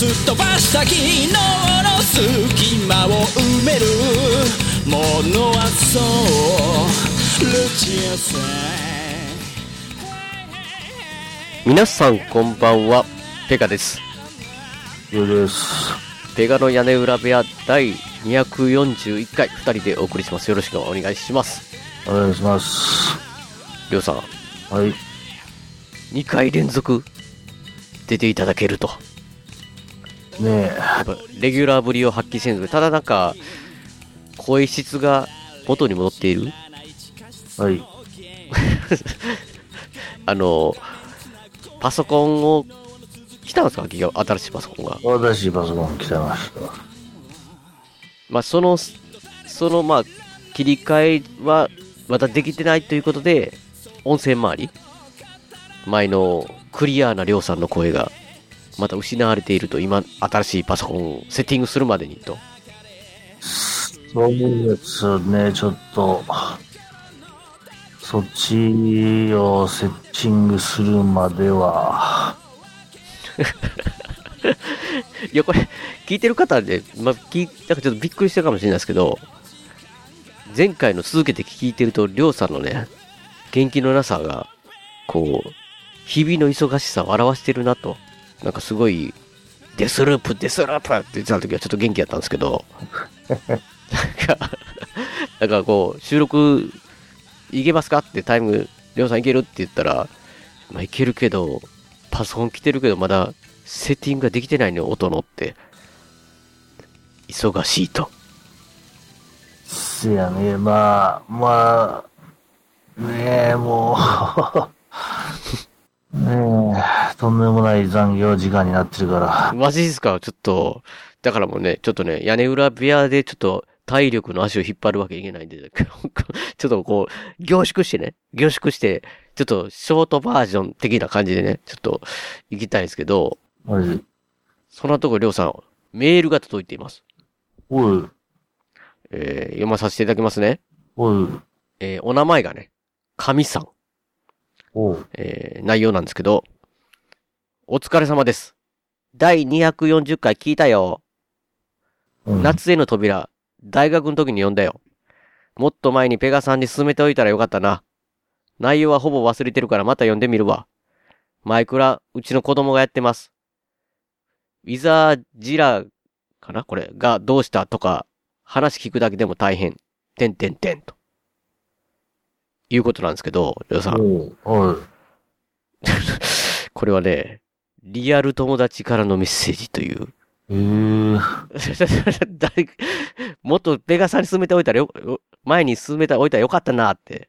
すっ飛ばした昨日の隙間を埋めるものはそうルチアさん皆さんこんばんは、ペガです。よです。ペガの屋根裏部屋第241回、二人でお送りします。よろしくお願いします。お願いします。りょうさん、はい。2回連続出ていただけると。ねやっぱレギュラーぶりを発揮せんず、ただなんか、声質が元に戻っている？え。はい。あの、パソコンを、来たんですか？新しいパソコンが。私パソコン来てました。まあ、その、その、まあ、切り替えは、まだできてないということで、音声周り？前のクリアなりょうさんの声が、また失われていると、今、新しいパソコンをセッティングするまでにと。そうですね、ちょっと、そっちをセッチングするまでは、いや、これ、聞いてる方で、まあ、聞いなんかちょっとびっくりしたかもしれないですけど、前回の続けて聞いてると、りょうさんのね、元気のなさが、こう、日々の忙しさを表してるなと。なんかすごい、デスループ、デスループって言ってた時はちょっと元気やったんですけど、なんか、なんかこう、収録、いけますかってタイム、りょうさんいけるって言ったら、まあいけるけど、パソコン来てるけど、まだセッティングができてないの、音のって。忙しいと。せやね、まあ、まあ、ねえ、もう、ねえ、とんでもない残業時間になってるから、マジですか？ちょっと、だからもうね、ちょっとね、屋根裏部屋でちょっと体力の足を引っ張るわけいけないんで、ちょっとこう、凝縮してね、凝縮して、ちょっとショートバージョン的な感じでね、ちょっと行きたいんですけど、マジ、そんなところ、りょうさん、メールが届いています。おい、えー読まさせていただきますね。おい、えーお名前がね、神さん。えー内容なんですけど、お疲れ様です。第240回聞いたよ。うん、夏への扉、大学の時に読んだよ。もっと前にペガさんに勧めておいたらよかったな。内容はほぼ忘れてるからまた読んでみるわ。マイクラ、うちの子供がやってます。ウィザージラかな？これがどうした？とか、話聞くだけでも大変。てんてんてんと。いうことなんですけど、りょうさん。おう、おい、これはね、リアル友達からのメッセージという。えー、誰もっとペガさんに進めておいたらよ、よ前に進めておいたらよかったなって。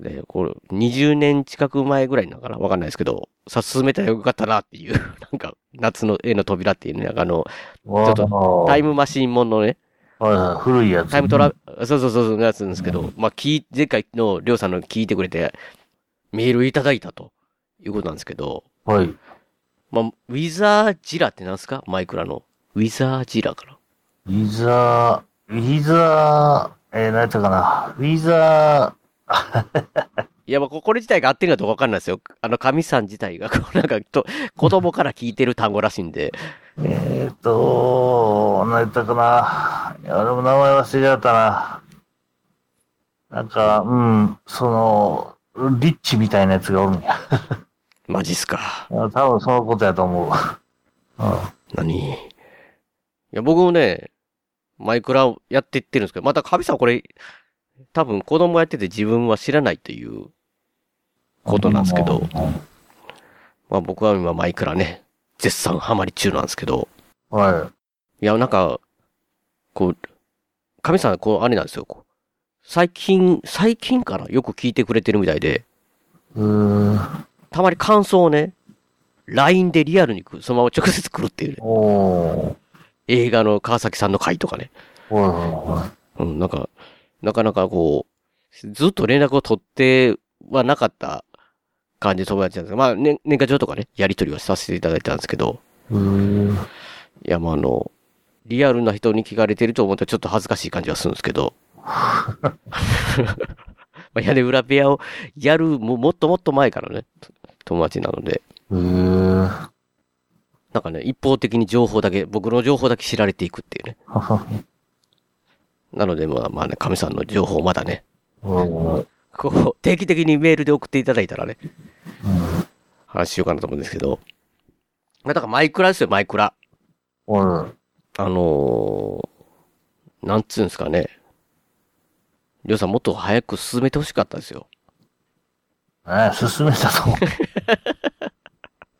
で、これ、20年近く前ぐらいなのかな？わかんないですけど、さ、進めたらよかったなっていう、なんか、夏の絵の扉っていうね、なんかあの、ちょっとタイムマシンもののね、はいはい、古いやつ。タイムトラ、そうそうそうそうのやつなんですけど、まあ、聞い、前回のりょうさんの聞いてくれて、メールいただいたということなんですけど、はい。まあ、ウィザージラってなんですか？マイクラの。ウィザージラかなウィザー、ウィザー、えー、何やったかな。ウィザいや、まあ、ここれ自体が合ってるかどうかわかんないですよ。あの、神さん自体が、こう、なんか、と、子供から聞いてる単語らしいんで。ー、えーっと、何やったかな。いや、俺も名前忘れちゃったな。なんか、うん、その、リッチみたいなやつがおるんや。マジっすか。多分そのことやと思う。うん。何？いや、僕もね、マイクラをやっていってるんですけど、また神さんこれ、多分子供やってて自分は知らないということなんですけど、まあ僕は今マイクラね、絶賛ハマり中なんですけど、うん。はいや、なんか、こう、神さん、こう、あれなんですよ、こう。最近、最近かなよく聞いてくれてるみたいで、い。うーん。たまに感想をね、LINE でリアルに来るそのまま直接来るっていうね。おー。映画の川崎さんの回とかね。はいはうん、なんか、なかなかこう、ずっと連絡を取ってはなかった感じで友達なんですけど、まあ、年年賀状とかね、やり取りはさせていただいたんですけど、い。へえ。いや、まあ、あの、リアルな人に聞かれてると思ったらちょっと恥ずかしい感じがするんですけど、まあ、屋根裏部屋をやるも、もっともっと前からね、友達なので、へえ。なんかね、一方的に情報だけ、僕の情報だけ知られていくっていうね。なので、まあまあね、神さんの情報をまだね、うんこう、定期的にメールで送っていただいたらね、話しようかなと思うんですけど、まあだからマイクラですよ、マイクラ。はい。あのー、なんつうんですかね。りょうさんもっと早く進めてほしかったですよ。ね進めたと。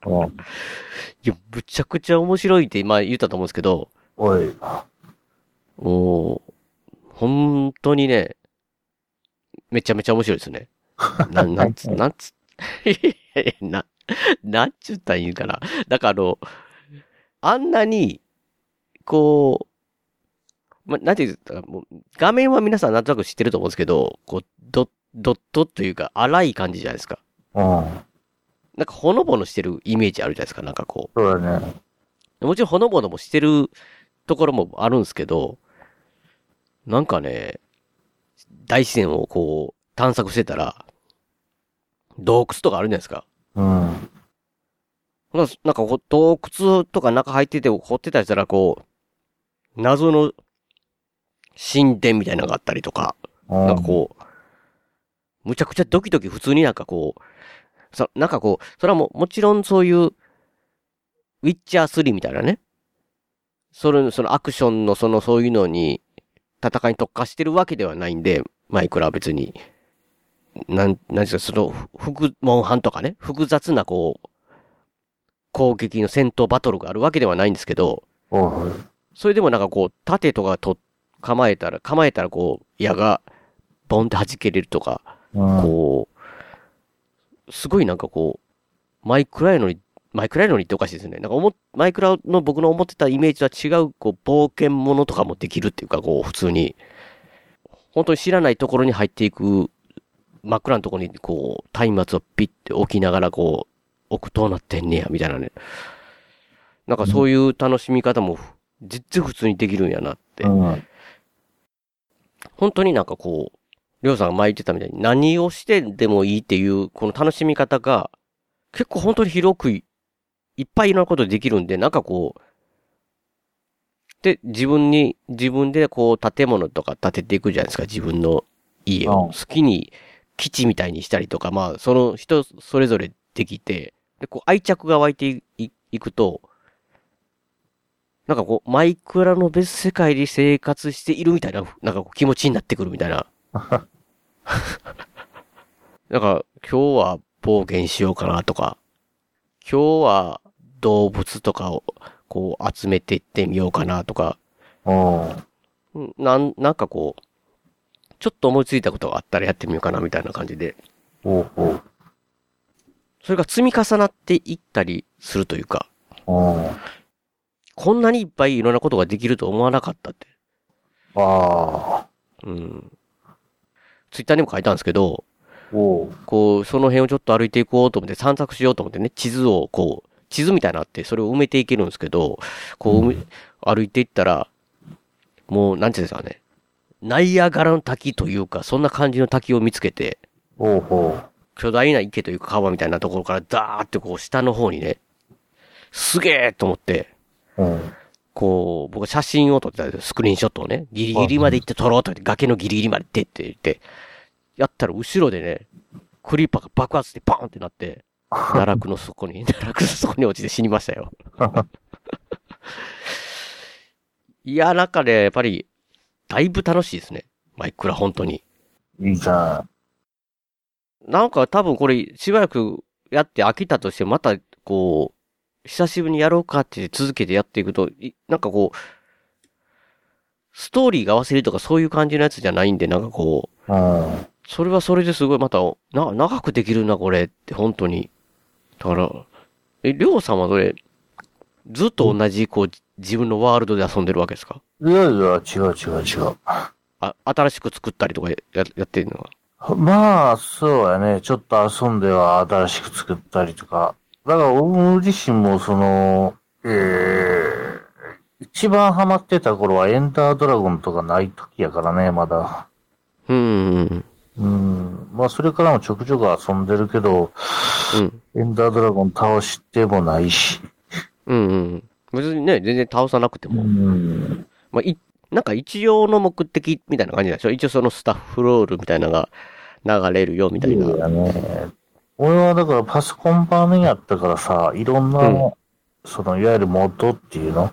うん。いや、むちゃくちゃ面白いって今言ったと思うんですけど、おい。もう、本当にね、めちゃめちゃ面白いですね。な、なんつ、なんつ、な、なんちゅったらいいんかな？だからあの、あんなに、こう、ま、なんて言ったら、もう、画面は皆さんなんとなく知ってると思うんですけど、こう、ドドットというか、荒い感じじゃないですか。うん。なんかほのぼのしてるイメージあるじゃないですか、なんかこう。そうだね。もちろんほのぼのもしてるところもあるんですけど、なんかね、大自然をこう探索してたら、洞窟とかあるじゃないですか。うん。なんかなんかこう洞窟とか中入ってて掘ってたりしたらこう、謎の神殿みたいなのがあったりとか、うん。なんかこう、むちゃくちゃドキドキ普通になんかこう、そなんかこう、それはもう、もちろんそういう、ウィッチャー3みたいなね。それ、そのアクションのそのそういうのに、戦いに特化してるわけではないんで、マイクラは別に、なん、なんですか、その、複、モンハンとかね、複雑なこう、攻撃の戦闘バトルがあるわけではないんですけど、それでもなんかこう、盾とかと構えたら、構えたらこう、矢が、ボンって弾けれるとか、こう、すごいなんかこう、マイクラやのに、マイクラやのにっておかしいですね。なんか思っ、マイクラの僕の思ってたイメージとは違う、こう、冒険者とかもできるっていうか、こう、普通に、本当に知らないところに入っていく、真っ暗なところに、こう、松明をピッて置きながら、こう、置くとうなってんねや、みたいなね。なんかそういう楽しみ方も、実質普通にできるんやなって。うん。本当になんかこう、りょうさんが前言ってたみたいに何をしてでもいいっていう、この楽しみ方が、結構本当に広くい、いっぱいいろんなことできるんで、なんかこう、で、自分に、自分でこう建物とか建てていくじゃないですか、自分の家を。うん。好きに基地みたいにしたりとか、まあ、その人それぞれできて、で、こう愛着が湧いていくと、なんかこう、マイクラの別世界で生活しているみたいな、なんかこう気持ちになってくるみたいな。なんか、今日は冒険しようかなとか、今日は動物とかをこう集めていってみようかなとか、なん、なんかこう、ちょっと思いついたことがあったらやってみようかなみたいな感じで、おう。おう。それが積み重なっていったりするというか。こんなにいっぱいいろんなことができると思わなかったって。ああ。うん。ツイッターにも書いたんですけど、おう。こう、その辺をちょっと歩いていこうと思って散策しようと思ってね、地図をこう、地図みたいなのあって、それを埋めていけるんですけど、こう、歩いていったら、もう、なんていうんですかね、ナイアガラの滝というか、そんな感じの滝を見つけて、おう。おう。巨大な池というか川みたいなところからダーってこう下の方にね、すげえと思って、うん。こう、僕は写真を撮ってたんですよスクリーンショットをね、ギリギリまで行って撮ろうと言って、崖のギリギリまで行ってって言って、やったら後ろでね、クリーパーが爆発してバーンってなって、奈落の底に、奈落の底に落ちて死にましたよ。いや、なんかね、やっぱり、だいぶ楽しいですね。マイクラ、本当に。いいじゃなんか多分これ、しばらくやって飽きたとして、また、こう、久しぶりにやろうかって続けてやっていくと、いなんかこう、ストーリーが合わせるとかそういう感じのやつじゃないんで、なんかこう。それはそれですごいまた、な、長くできるな、これって、本当に。だから、え、りょうさんはそれ、ずっと同じ、こう、自分のワールドで遊んでるわけですか？いやいや、違う違う違う。あ、新しく作ったりとかややってるのは。まあ、そうやね。ちょっと遊んでは新しく作ったりとか。だから、僕自身もその、えー、一番ハマってた頃はエンダードラゴンとかない時やからね、まだ。うんうんうん。まあ、それからもちょくちょく遊んでるけど、うん。エンダードラゴン倒してもないし。うんうん。別にね、全然倒さなくてうも。ん。まあ、い、なんか一応の目的みたいな感じでしょ？一応そのスタッフロールみたいなのが流れるよみたいな。そうやね。俺はだからパソコン版やったからさ、いろんな、うんその、いわゆるモッドっていうの？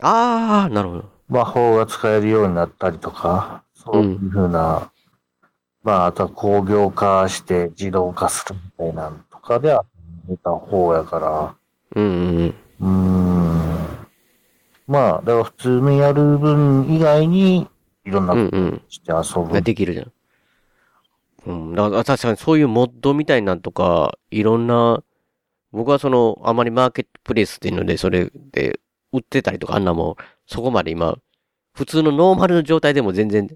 ああ、なるほど。魔法が使えるようになったりとか、そういうふうな、まあ、あとは工業化して自動化するみたいなのとかでは出た方やから、うんうんうん。まあ、だから普通にやる分以外に、いろんなことうんうん。して遊ぶ。ができるじゃん。うん。だから確かにそういうモッドみたいなんとか、いろんな、僕はその、あまりマーケットプレイスっていうので、それで売ってたりとか、あんなもん、そこまで今、普通のノーマルの状態でも全然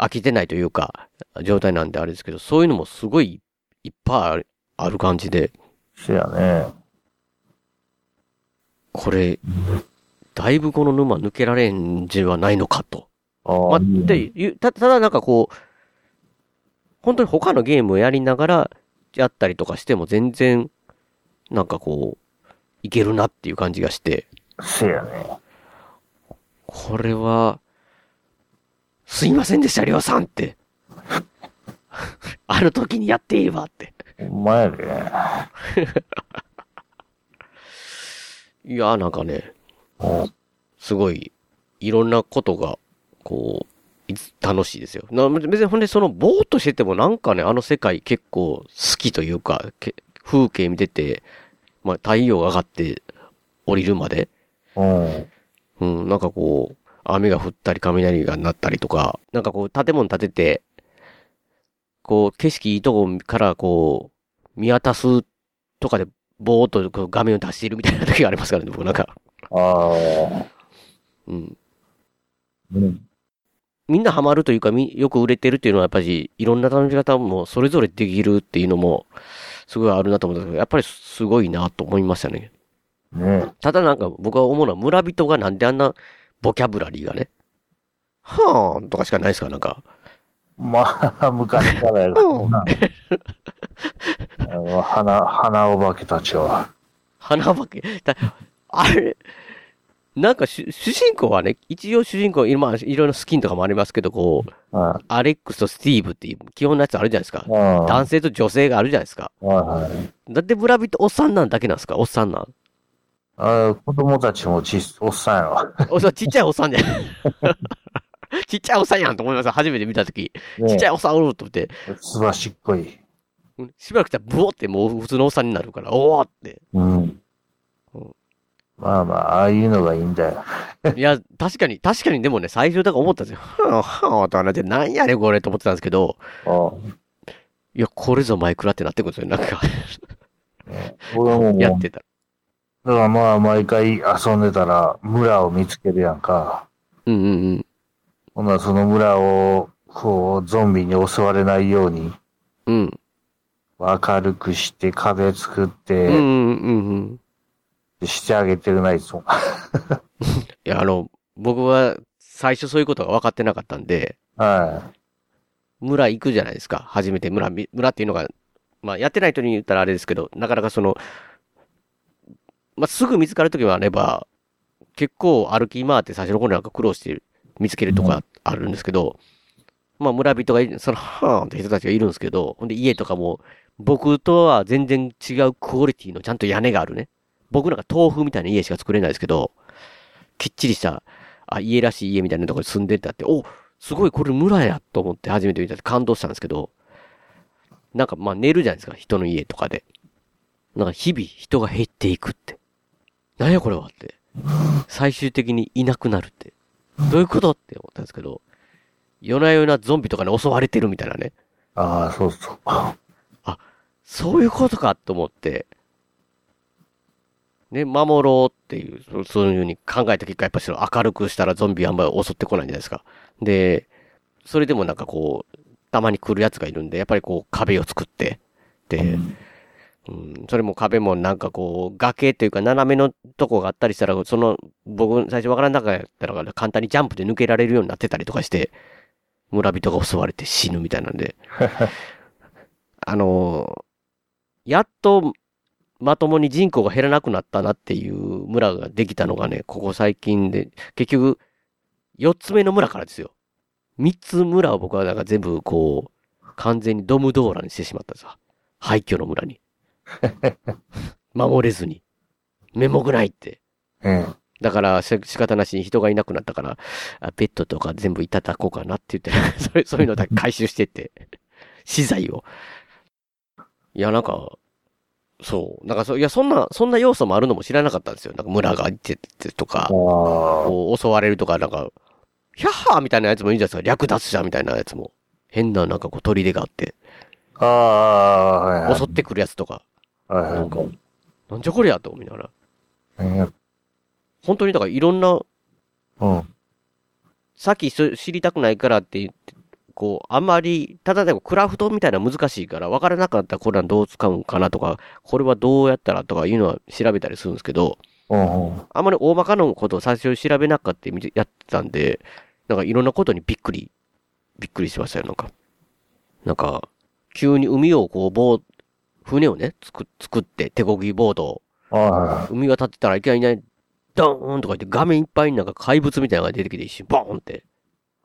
飽きてないというか、状態なんであれですけど、そういうのもすごいいっぱいある感じで、せやね。これ、だいぶこの沼抜けられんじはないのかと。あまあ、で、ゆた、ただなんかこう、本当に他のゲームをやりながらやったりとかしても全然、なんかこう、いけるなっていう感じがして、せやね。これは、すいませんでした、りょうさんって。ある時にやっていればって。ほんまやで。いや、なんかね、うんすごい、いろんなことが、こう、楽しいですよ。な別にほんで、その、ぼーっとしててもなんかね、あの世界結構好きというか、け風景見てて、まあ、太陽が上がって降りるまで、うん。うん、なんかこう、雨が降ったり雷が鳴ったりとか、なんかこう、建物建てて、こう、景色いいとこからこう、見渡すとかで、ぼーっと画面を出しているみたいな時がありますからね、僕なんか。ああ。うん。うん。みんなハマるというか、みよく売れてるっていうのはやっぱり、いろんな楽しみ方もそれぞれできるっていうのも、すごいあるなと思ったけど、やっぱりすごいなと思いましたね。ねただなんか僕は思うのは村人がなんであんなボキャブラリーがね、はーんとかしかないですかなんか。まあ、昔からやからな。あの花、花お化けたちは。花化け？だあれ、なんか主主人公はね、一応主人公、いろまあいろいろスキンとかもありますけど、こう、うん。アレックスとスティーブっていう基本のやつあるじゃないですか。うん。男性と女性があるじゃないですか。はいはい。だって村人おっさんなんだけなんですか？おっさんなん？あ子供たちもちっおっさんやわ。おっさんちっちゃいおっさんじゃん。ちっちゃいおっさんやんと思いました。初めて見たとき。ちっちゃねいおっさんおると思って、すばしっこい。うんしばらくしたらブオってもう普通のおっさんになるから、おおって。うんうん。まあまあ、ああいうのがいいんだよ。いや、確かに、確かにでもね、最初だから思ったんですよ。はぁ、はぁ、となって、なんやねんこれと思ってたんですけど、あいや、これぞマイクラってなってくるんですよ。なんか、ね俺もやってたら。だからまあ、毎回遊んでたら、村を見つけるやんか。うんうんうん。ほんならその村を、こう、ゾンビに襲われないように、うん。明るくして、壁作っうんて、うんうんうん。してあげてるな、いつも。いや、あの、僕は最初そういうことが分かってなかったんで、は村行くじゃないですか。初めて村み、村っていうのが、まあ、やってない人に言ったらあれですけど、なかなかその、まあ、すぐ見つかるときもあれば、結構歩き回って最初の頃なんか苦労して見つけるとかあるんですけど、まあ、村人がいる、その、はーんって人たちがいるんですけど、ほんで家とかも、僕とは全然違うクオリティのちゃんと屋根があるね。僕なんか豆腐みたいな家しか作れないですけど、きっちりした、あ、家らしい家みたいなところに住んでたって、お、すごいこれ村やと思って初めて見たって感動したんですけど、なんかまあ寝るじゃないですか、人の家とかで。なんか日々人が減っていくって。なんやこれはって。最終的にいなくなるって。どういうことって思ったんですけど、夜な夜なゾンビとかに襲われてるみたいなね。い。ああ、そうそう。そういうことかと思って、ね、守ろうっていう、そそういうふうに考えた結果、やっぱし明るくしたらゾンビあんまり襲ってこないじゃないですか。で、それでもなんかこう、たまに来るやつがいるんで、やっぱりこう壁を作って、で、うん、それも壁もなんかこう、崖というか斜めのとこがあったりしたら、その、僕最初わからなかったら簡単にジャンプで抜けられるようになってたりとかして、村人が襲われて死ぬみたいなんで、あのやっとまともに人口が減らなくなったなっていう村ができたのがね、ここ最近で、結局、4つ目の村からですよ。3つ村を僕はなんか全部こう、完全にドムドーラにしてしまったさ。廃墟の村に。守れずに。面目ないって。うん。だから、し仕方なしに人がいなくなったから、あベッドとか全部いただこうかなって言って、それそういうのだけ回収してって、資材を。いや、なんか、そう。なんかそう、いや、そんな、そんな要素もあるのも知らなかったんですよ。なんか村がいててとか襲われるとか、なんか、ヒャッハーみたいなやつもいいじゃないですか。略奪者みたいなやつも。変な、なんかこう、砦があって、ああ、はいはい。襲ってくるやつとか、はいなんかは、なんじゃこりゃと思いながら。本当にだからいろんな、うん。さっきそ知りたくないからって言って、こう、あんまり、ただでもクラフトみたいなの難しいから、わからなかったらこれはどう使うんかなとか、これはどうやったらとかいうのは調べたりするんですけど。あんまり大まかのことを最初調べなかったやってたんで、なんかいろんなことにびっくり、びっくりしましたよ、なんか。なんか、急に海をこう、ボー、船をね、作作って、手漕ぎボードを、あ海渡ってたらいきなりね、ドーンとか言って画面いっぱいになんか怪物みたいなのが出てきて一瞬、ボーンって。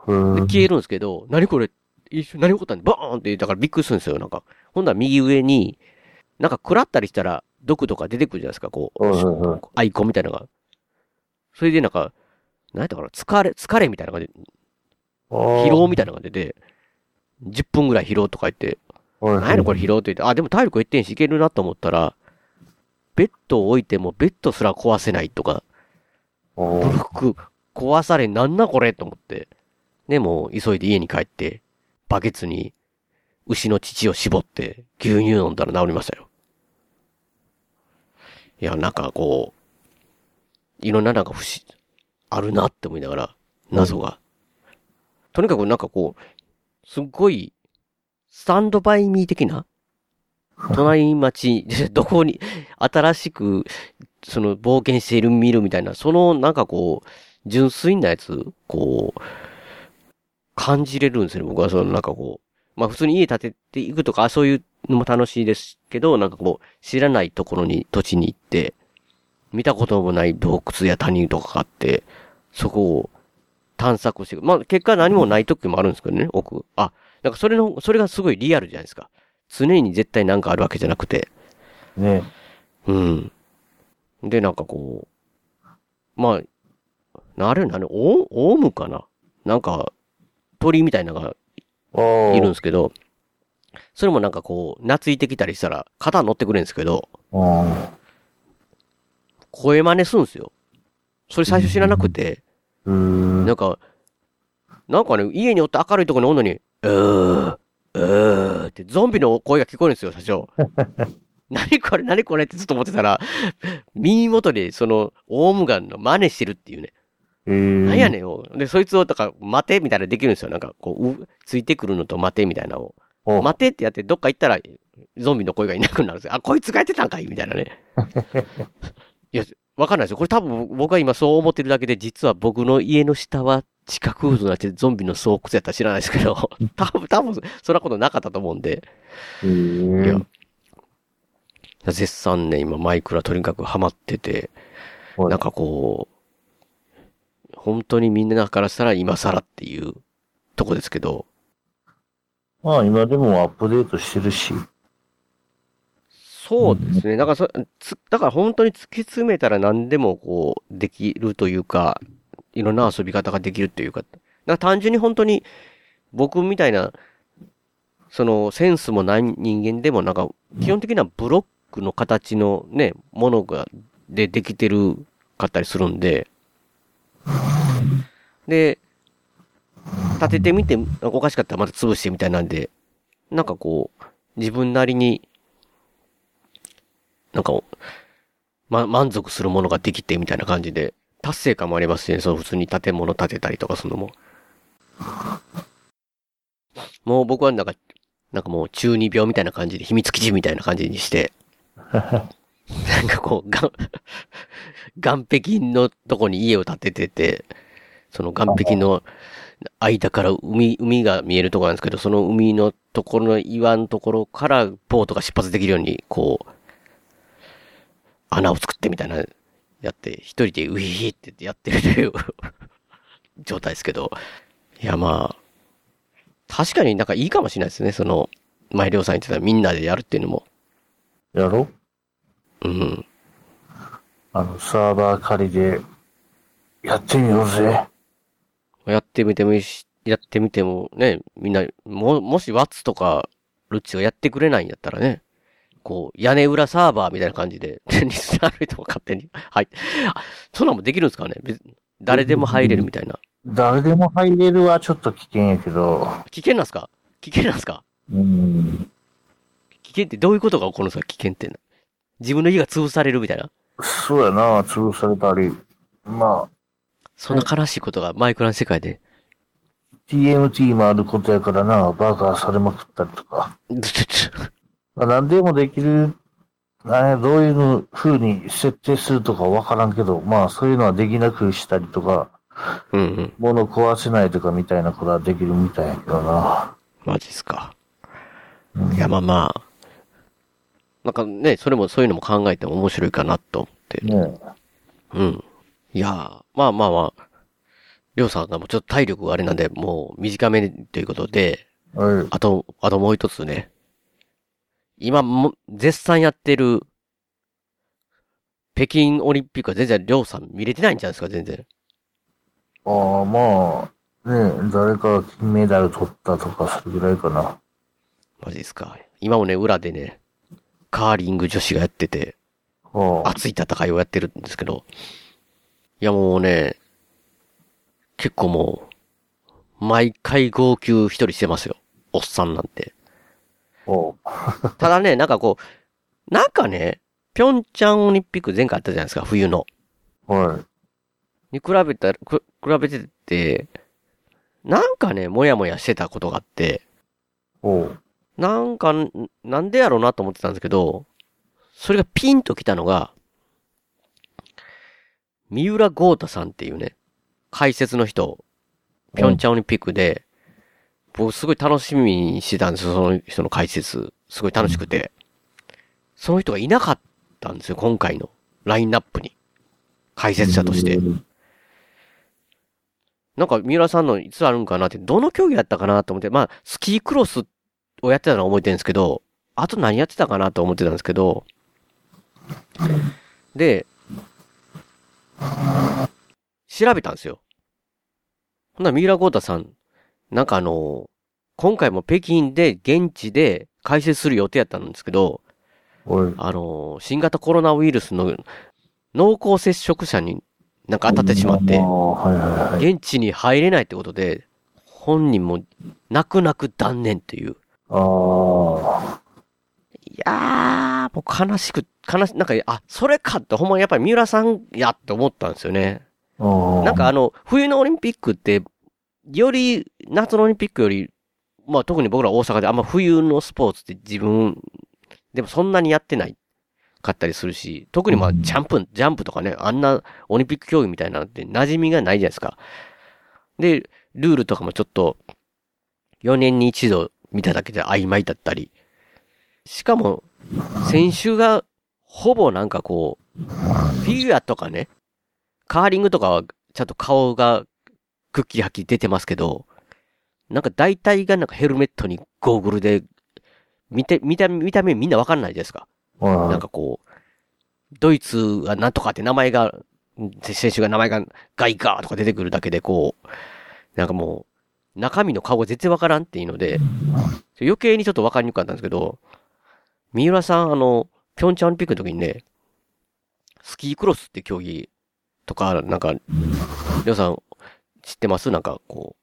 で消えるんですけど、何これ一瞬何起こったんで、ボーンって、だからびっくりするんですよ、なんか。ほんなら右上に、なんか食らったりしたら、毒とか出てくるじゃないですか、こう。うんうんうんアイコンみたいなのが。それでなんか、何やったかな疲れ、疲れみたいなのが出疲労みたいなのが出て、10分ぐらい疲労とか言って、はい何やろこれ疲労って言って、あ、でも体力減ってんしいけるなと思ったら、ベッドを置いてもベッドすら壊せないとか、おブロック壊されんなんなこれと思って。でもう急いで家に帰って、バケツに牛の乳を絞って牛乳飲んだら治りましたよ。いや、なんかこう、いろんななんか不思あるなって思いながら、謎が。とにかくなんかこう、すっごい、スタンドバイミー的な？隣町、どこに、新しく、その、冒険している、見るみたいな、その、なんかこう、純粋なやつ、こう、感じれるんですよね、僕は、その、なんかこう、まあ普通に家建てていくとか、そういうのも楽しいですけど、なんかこう、知らないところに、土地に行って、見たこともない洞窟や谷とかがあって、そこを探索していく。まあ結果何もない時もあるんですけどね、奥。あ、なんかそれの、それがすごいリアルじゃないですか。常に絶対なんかあるわけじゃなくて。ね。うん。で、なんかこう、まあ、なれ、なれ、オオウムかな？なんか、鳥みたいなのがおいるんですけど、それもなんかこう、懐いてきたりしたら、肩乗ってくれるんですけど、うん。声真似するんですよ。それ最初知らなくて、うん。なんか、なんかね、家におって明るいところにおんのに、うー、うーってゾンビの声が聞こえるんですよ、最初。何これ何これってずっと思ってたら、耳元でその、オウムガンの真似してるっていうね。えー、なんやねんよ。で、そいつを、だから、待てみたいなのできるんですよ。なんか、こう、うついてくるのと待てみたいなのを。お待てってやって、どっか行ったら、ゾンビの声がいなくなるんですよ。あ、こいつがやってたんかいみたいなね。いや、わかんないですよ。これ多分、僕は今そう思ってるだけで、実は僕の家の下は地下空洞になってゾンビの巣窟やったら知らないですけど、多分、多分、そんなことなかったと思うんで。えー、いや絶賛ね、今マイクラとにかくハマってて、はいなんかこう、本当にみんなからしたら今更っていうとこですけど、まあ今でもアップデートしてるし。そうですね。だからそ、つだから本当に突き詰めたら何でもこう、できるというか、いろんな遊び方ができるというか、だから単純に本当に僕みたいな、そのセンスもない人間でもなんか、基本的なブロックの形のね、ものが、でできてるかったりするんで、で、立ててみて、おかしかったらまた潰してみたいなんで、なんかこう、自分なりに、なんか、ま、満足するものができてみたいな感じで、達成感もありますしね、そう普通に建物建てたりとかするのも。もう僕はなんか、なんかもう中二病みたいな感じで秘密基地みたいな感じにして、なんかこう、がん、岸壁のとこに家を建ててて、その岸壁の間から海、海が見えるところなんですけど、その海のところの岩のところからボートが出発できるように、こう、穴を作ってみたいな、やって、一人でウヒヒってやってるという状態ですけど、いやまあ、確かになんかいいかもしれないですね、その、前りょうさん言ってたみんなでやるっていうのも。やろうん。あの、サーバー借りで、やってみようぜ。やってみてもいいし、やってみてもね、みんな、も、もしワッツとか、ルッチがやってくれないんやったらね、こう、屋根裏サーバーみたいな感じで、リスナーの人も勝手に入って、あそんなんもできるんですかね？別誰でも入れるみたいな。誰でも入れるはちょっと危険やけど、危険なんすか？危険なんすか？うん。危険ってどういうことが起こるんですか？危険って。自分の家が潰されるみたいな。そうやな、潰されたり。まあ、そんな悲しいことがマイクラの世界で。TMT もあることやからな、バカされまくったりとか。まあ、何でもできる、ね、どういうの風に設定するとかわからんけど、まあそういうのはできなくしたりとか、うんうん。物壊せないとかみたいなことはできるみたいやけどな。マジっすか。うんいや、まあまあ。なんかね、それもそういうのも考えても面白いかなと思って。ねうん。いやー、まあまあまあ。りょうさんがもうちょっと体力があれなんで、もう短めということで、はい。あと、あともう一つね。今も、絶賛やってる、北京オリンピックは全然りょうさん見れてないんじゃないですか、全然。ああ、まあ、ね誰かが金メダル取ったとか、それぐらいかな。マジですか。今もね、裏でね、カーリング女子がやってて、熱い戦いをやってるんですけど、いやもうね、結構もう、毎回号泣一人してますよ。おっさんなんて。ただね、なんかこう、なんかね、ピョンチャンオリンピック前回あったじゃないですか、冬の。はい。に比べたら、く比べてて、なんかね、もやもやしてたことがあって、おうなんか、んなんでやろうなと思ってたんですけど、それがピンときたのが、三浦豪太さんっていうね、解説の人、ピョンチャンオリンピックで、僕すごい楽しみにしてたんですよ、その人の解説。すごい楽しくて。その人がいなかったんですよ、今回のラインナップに。解説者として。なんか、三浦さんのいつあるんかなって、どの競技やったかなと思って、まあ、スキークロスをやってたのは覚えてるんですけど、あと何やってたかなと思ってたんですけど、で、調べたんですよ。ほんなら、三浦豪太さん、なんかあの、今回も北京で現地で解説する予定やったんですけど。あの、新型コロナウイルスの濃厚接触者になんか当たってしまって。現地に入れないってことで、本人も泣く泣く断念という。ああ、いやー、もう悲しく、悲し、なんか、あ、それかって、ほんまにやっぱり三浦さんやって思ったんですよね。なんかあの、冬のオリンピックって、より、夏のオリンピックより、まあ特に僕ら大阪であんま冬のスポーツって自分、でもそんなにやってないかったりするし、特にまあジャンプ、ジャンプとかね、あんなオリンピック競技みたいなのって馴染みがないじゃないですか。で、ルールとかもちょっと、4年に一度見ただけで曖昧だったり。しかも、選手が、ほぼなんかこう、フィギュアとかね、カーリングとかは、ちゃんと顔がくっきりはっきり出てますけど、なんか大体がなんかヘルメットにゴーグルで、見て、見た目、見た目みんなわかんないですか。なんかこう、ドイツはなんとかって名前が、選手が名前がガイガーとか出てくるだけでこう、なんかもう、中身の顔が全然わからんっていうので、余計にちょっとわかりにくかったんですけど、三浦さん、あの、ピョンチャンオリンピックの時にね、スキークロスって競技とか、なんか、りょうさん知ってます？なんかこ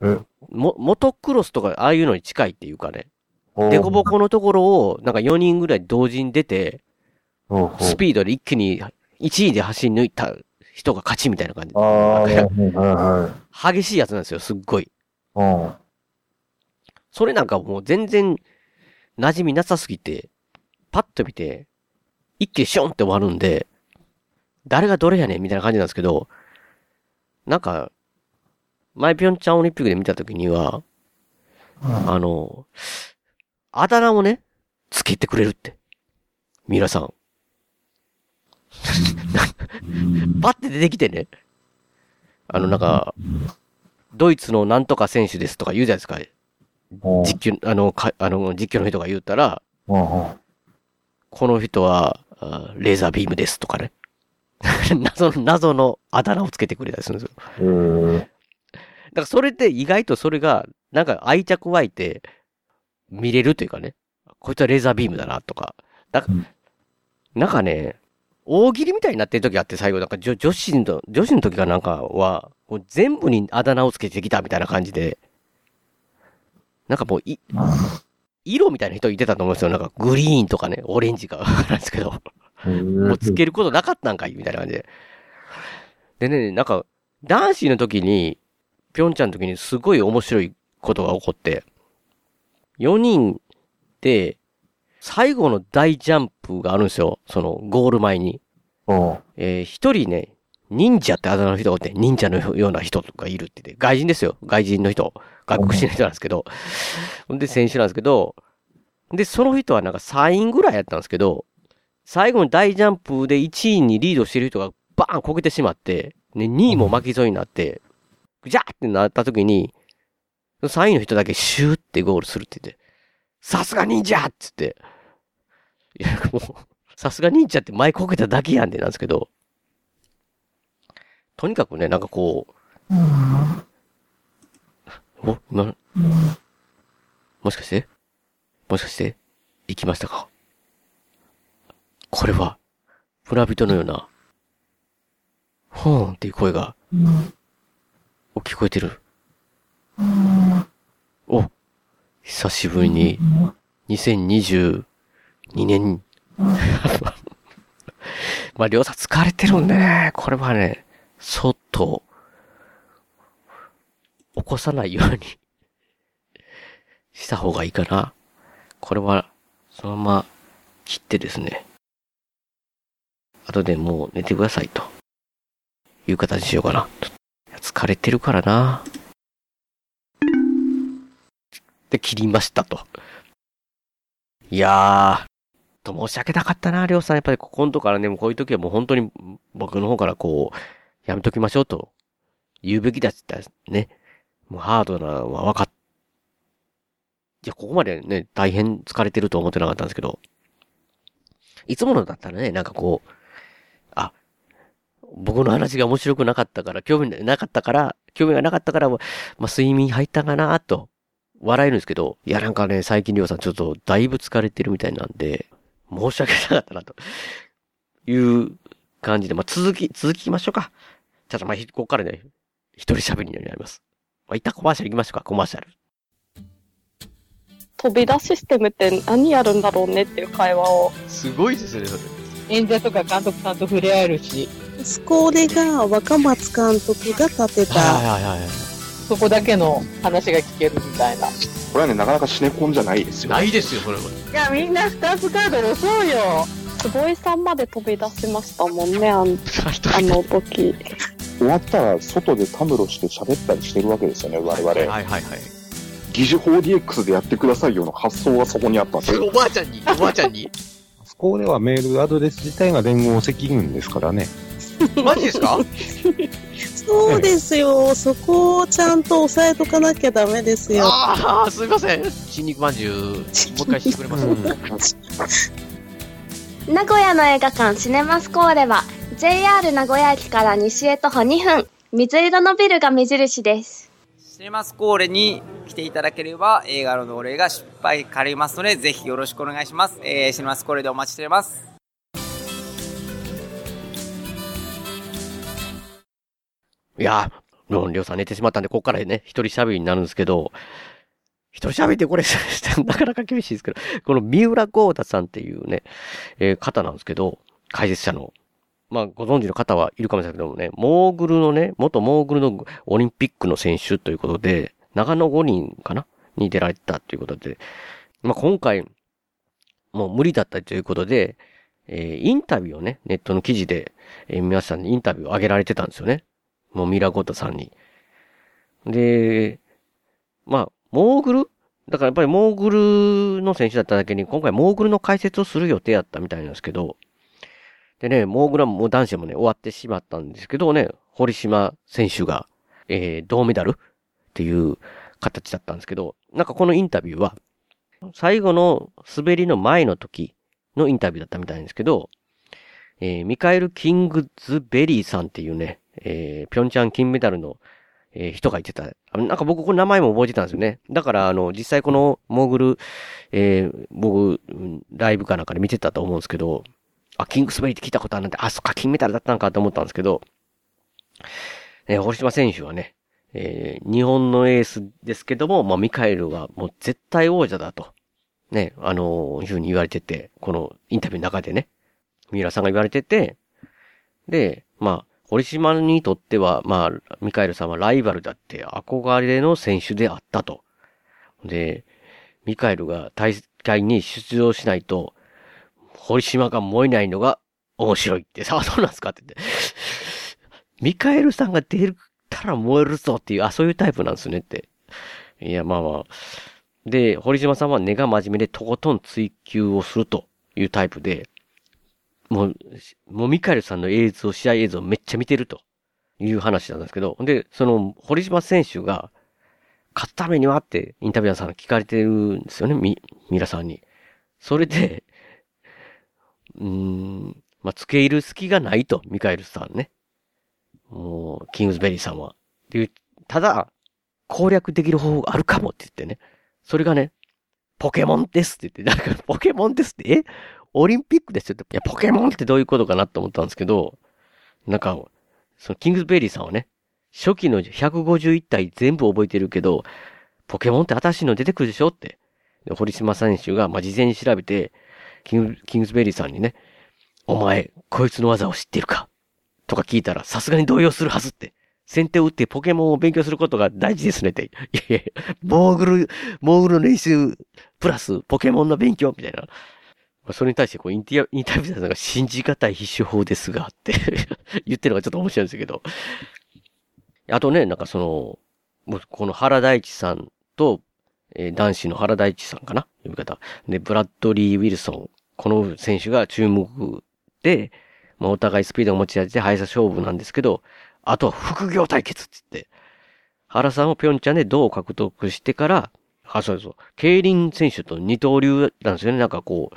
え？う、も、モトクロスとかああいうのに近いっていうかね、デコボコのところを、なんか4人ぐらい同時に出て、スピードで一気に1位で走り抜いた人が勝ちみたいな感じ。激しいやつなんですよ、すっごい。うん。それなんかもう全然馴染みなさすぎて、パッと見て、一気にションって終わるんで、誰がどれやねんみたいな感じなんですけど、なんか、前ピョンチャンオリンピックで見たときには、あの、あだ名をね、つけてくれるって。ミラさん。パッて出てきてね。あの、なんか、ドイツのなんとか選手ですとか言うじゃないですか。うん実況、あの、か、あの、実況の人が言ったら、うんこの人は、あレーザービームですとかね。謎の、謎のあだ名をつけてくれたりするんですよ。うん。だからそれって意外とそれが、なんか愛着湧いて、見れるというかね。こいつはレーザービームだなとか。だかうんなんかね、大喜利みたいになってる時あって最後、なんか女女子の、女子の時かなんかは、もう全部にあだ名をつけてきたみたいな感じで、なんかもうい、色みたいな人いてたと思うんですよ。なんかグリーンとかね、オレンジかわからんですけど。もうつけることなかったんかいみたいな感じで。でね、なんか、男子の時に、ぴょんちゃんの時にすごい面白いことが起こって、4人で、最後の大ジャンプがあるんですよ。その、ゴール前に。うん。えー一人ね、忍者ってあだ名の人がおって、忍者のような人がいるって言って、外人ですよ。外人の人。外国人の人なんですけど。ほんで、選手なんですけど、で、その人はなんか3位ぐらいやったんですけど、最後に大ジャンプで1位にリードしてる人がバーンこけてしまって、ね、2位も巻き添えになって、ぐじゃーってなった時に、3位の人だけシューってゴールするって言って、さすが忍者っつって、いや、もう、さすが忍者って前こけただけやんでなんですけど、とにかくね、なんかこう、お、今、もしかして？もしかして？行きましたか？これは、村人のような、ほーんっていう声が、お、聞こえてる。お、久しぶりに、2022年、まあ、りょうさん疲れてるんでね、これはね、そっと、起こさないように した方がいいかな。これは、そのまま切ってですね。後でもう寝てくださいと。いう形にしようかな。疲れてるからな。で、切りましたと。いやー、と申し訳なかったな、りょうさん。やっぱりここのとこからね、もうこういう時はもう本当に僕の方からこう、やめときましょうと言うべきだったね。もうハードなのは分かっ、いや、ここまでね、大変疲れてると思ってなかったんですけど、いつものだったらね、なんかこう、僕の話が面白くなかったから、興味なかったから、興味がなかったから、まあ、睡眠入ったかなと、笑えるんですけど、いや、なんかね、最近りょうさんちょっとだいぶ疲れてるみたいなんで、申し訳なかったな、という感じで、まあ、続き、続きましょうか。ちょっとまあ、ここからね、一人喋りになります。まあ、一旦コマーシャル行きましょうか、コマーシャル。飛び出システムって何やるんだろうねっていう会話を。すごいですね、それ。演者とか監督さんと触れ合えるし、スコーレが若松監督が立てた、はいはいはいはい。そこだけの話が聞けるみたいな。これはね、なかなかシネコンじゃないですよ。ないですよ、それは。いや、みんな2つカード押そうよ。坪井さんまで飛び出しましたもんね、あんあの時。終わったら外でたむろして喋ったりしてるわけですよね、我々。はいはいはい。疑似 4DX でやってくださいよの発想がそこにあったんですよ。おばあちゃんに、おばあちゃんに。そこではメールアドレス自体が連合赤軍ですからね。マジですか？そうですよ、そこをちゃんと押さえとかなきゃダメですよ。ああ、すみません。新肉まんじゅう、もう一回してくれます。名古屋の映画館シネマスコーレは JR 名古屋駅から西へ徒歩2分。水色のビルが目印です。シネマスコーレに来ていただければ映画の同例が失敗かりますのでぜひよろしくお願いします、えー、シネマスコーレでお待ちしておりますいやー、もうりょうさん寝てしまったんで、ここからね、一人喋りになるんですけど、一人喋ってこれ、なかなか厳しいですけど、この三浦豪太さんっていうね、えー方なんですけど、解説者の。まあ、ご存知の方はいるかもしれないけどもね、モーグルのね、元モーグルのオリンピックの選手ということで、長野五輪かなに出られたということで、まあ、今回、もう無理だったということで、えーインタビューをね、ネットの記事で、えー皆さんにインタビューを上げられてたんですよね。もうミラゴットさんに。で、まあ、モーグル？だからやっぱりモーグルの選手だっただけに、今回モーグルの解説をする予定だったみたいなんですけど、でね、モーグルはもう男子もね、終わってしまったんですけどね、堀島選手が、えー、銅メダルっていう形だったんですけど、なんかこのインタビューは、最後の滑りの前の時のインタビューだったみたいなんですけど、えーミカエル・キングズベリーさんっていうね、えー、ピョンチャン金メダルの、えー人が言ってた。あなんか僕この名前も覚えてたんですよね。だから、あの、実際このモーグル、えー僕、ライブかなんかで見てたと思うんですけど、あ、キングスベリーって聞いたことあるなんて、あ、そっか、金メダルだったのかと思ったんですけど、えー堀島選手はね、えー日本のエースですけども、まあ、ミカエルはもう絶対王者だと。ね、あのーいうふうに言われてて、このインタビューの中でね、三浦さんが言われてて、で、まあ、堀島にとっては、まあ、ミカエルさんはライバルだって憧れの選手であったと。で、ミカエルが大会に出場しないと、堀島が燃えないのが面白いって、さあ、そうなんですかって言って。ミカエルさんが出たら燃えるぞっていう、あ、そういうタイプなんですねって。いや、まあまあ。で、堀島さんは根が真面目でとことん追求をするというタイプで、もう、もうミカエルさんの映像、試合映像めっちゃ見てるという話なんですけど、で、その、堀島選手が、勝つためにはってインタビュアーさんが聞かれてるんですよね、み、皆さんに。それで、うん、まあ、付け入る隙がないと、ミカエルさんね。もう、キングズベリーさんは。っていう、ただ、攻略できる方法があるかもって言ってね。それがね、ポケモンですって言って、なんか、ポケモンですって、え？オリンピックですよって、いや、ポケモンってどういうことかなと思ったんですけど、なんか、そのキングズベリーさんはね、初期の151体全部覚えてるけど、ポケモンって新しいの出てくるでしょって。で堀島選手が、まあ、事前に調べて、キング、キングズベリーさんにね、お前、こいつの技を知ってるか？とか聞いたら、さすがに動揺するはずって。先手を打ってポケモンを勉強することが大事ですねって。いやいやモーグル、モーグルの練習、プラスポケモンの勉強みたいな。それに対してこうインティア、インタビューさんが信じがたい必勝法ですがって 言ってるのがちょっと面白いんですけど。あとね、なんかその、もうこの原大地さんと、えー男子の原大地さんかな？呼び方。で、ブラッドリー・ウィルソン。この選手が注目で、まあ、お互いスピードが持ち味で速さ勝負なんですけど、あとは副業対決って言って、原さんをピョンチャンで銅を獲得してから、あ、そうそう、競輪選手と二刀流なんですよね。なんかこう、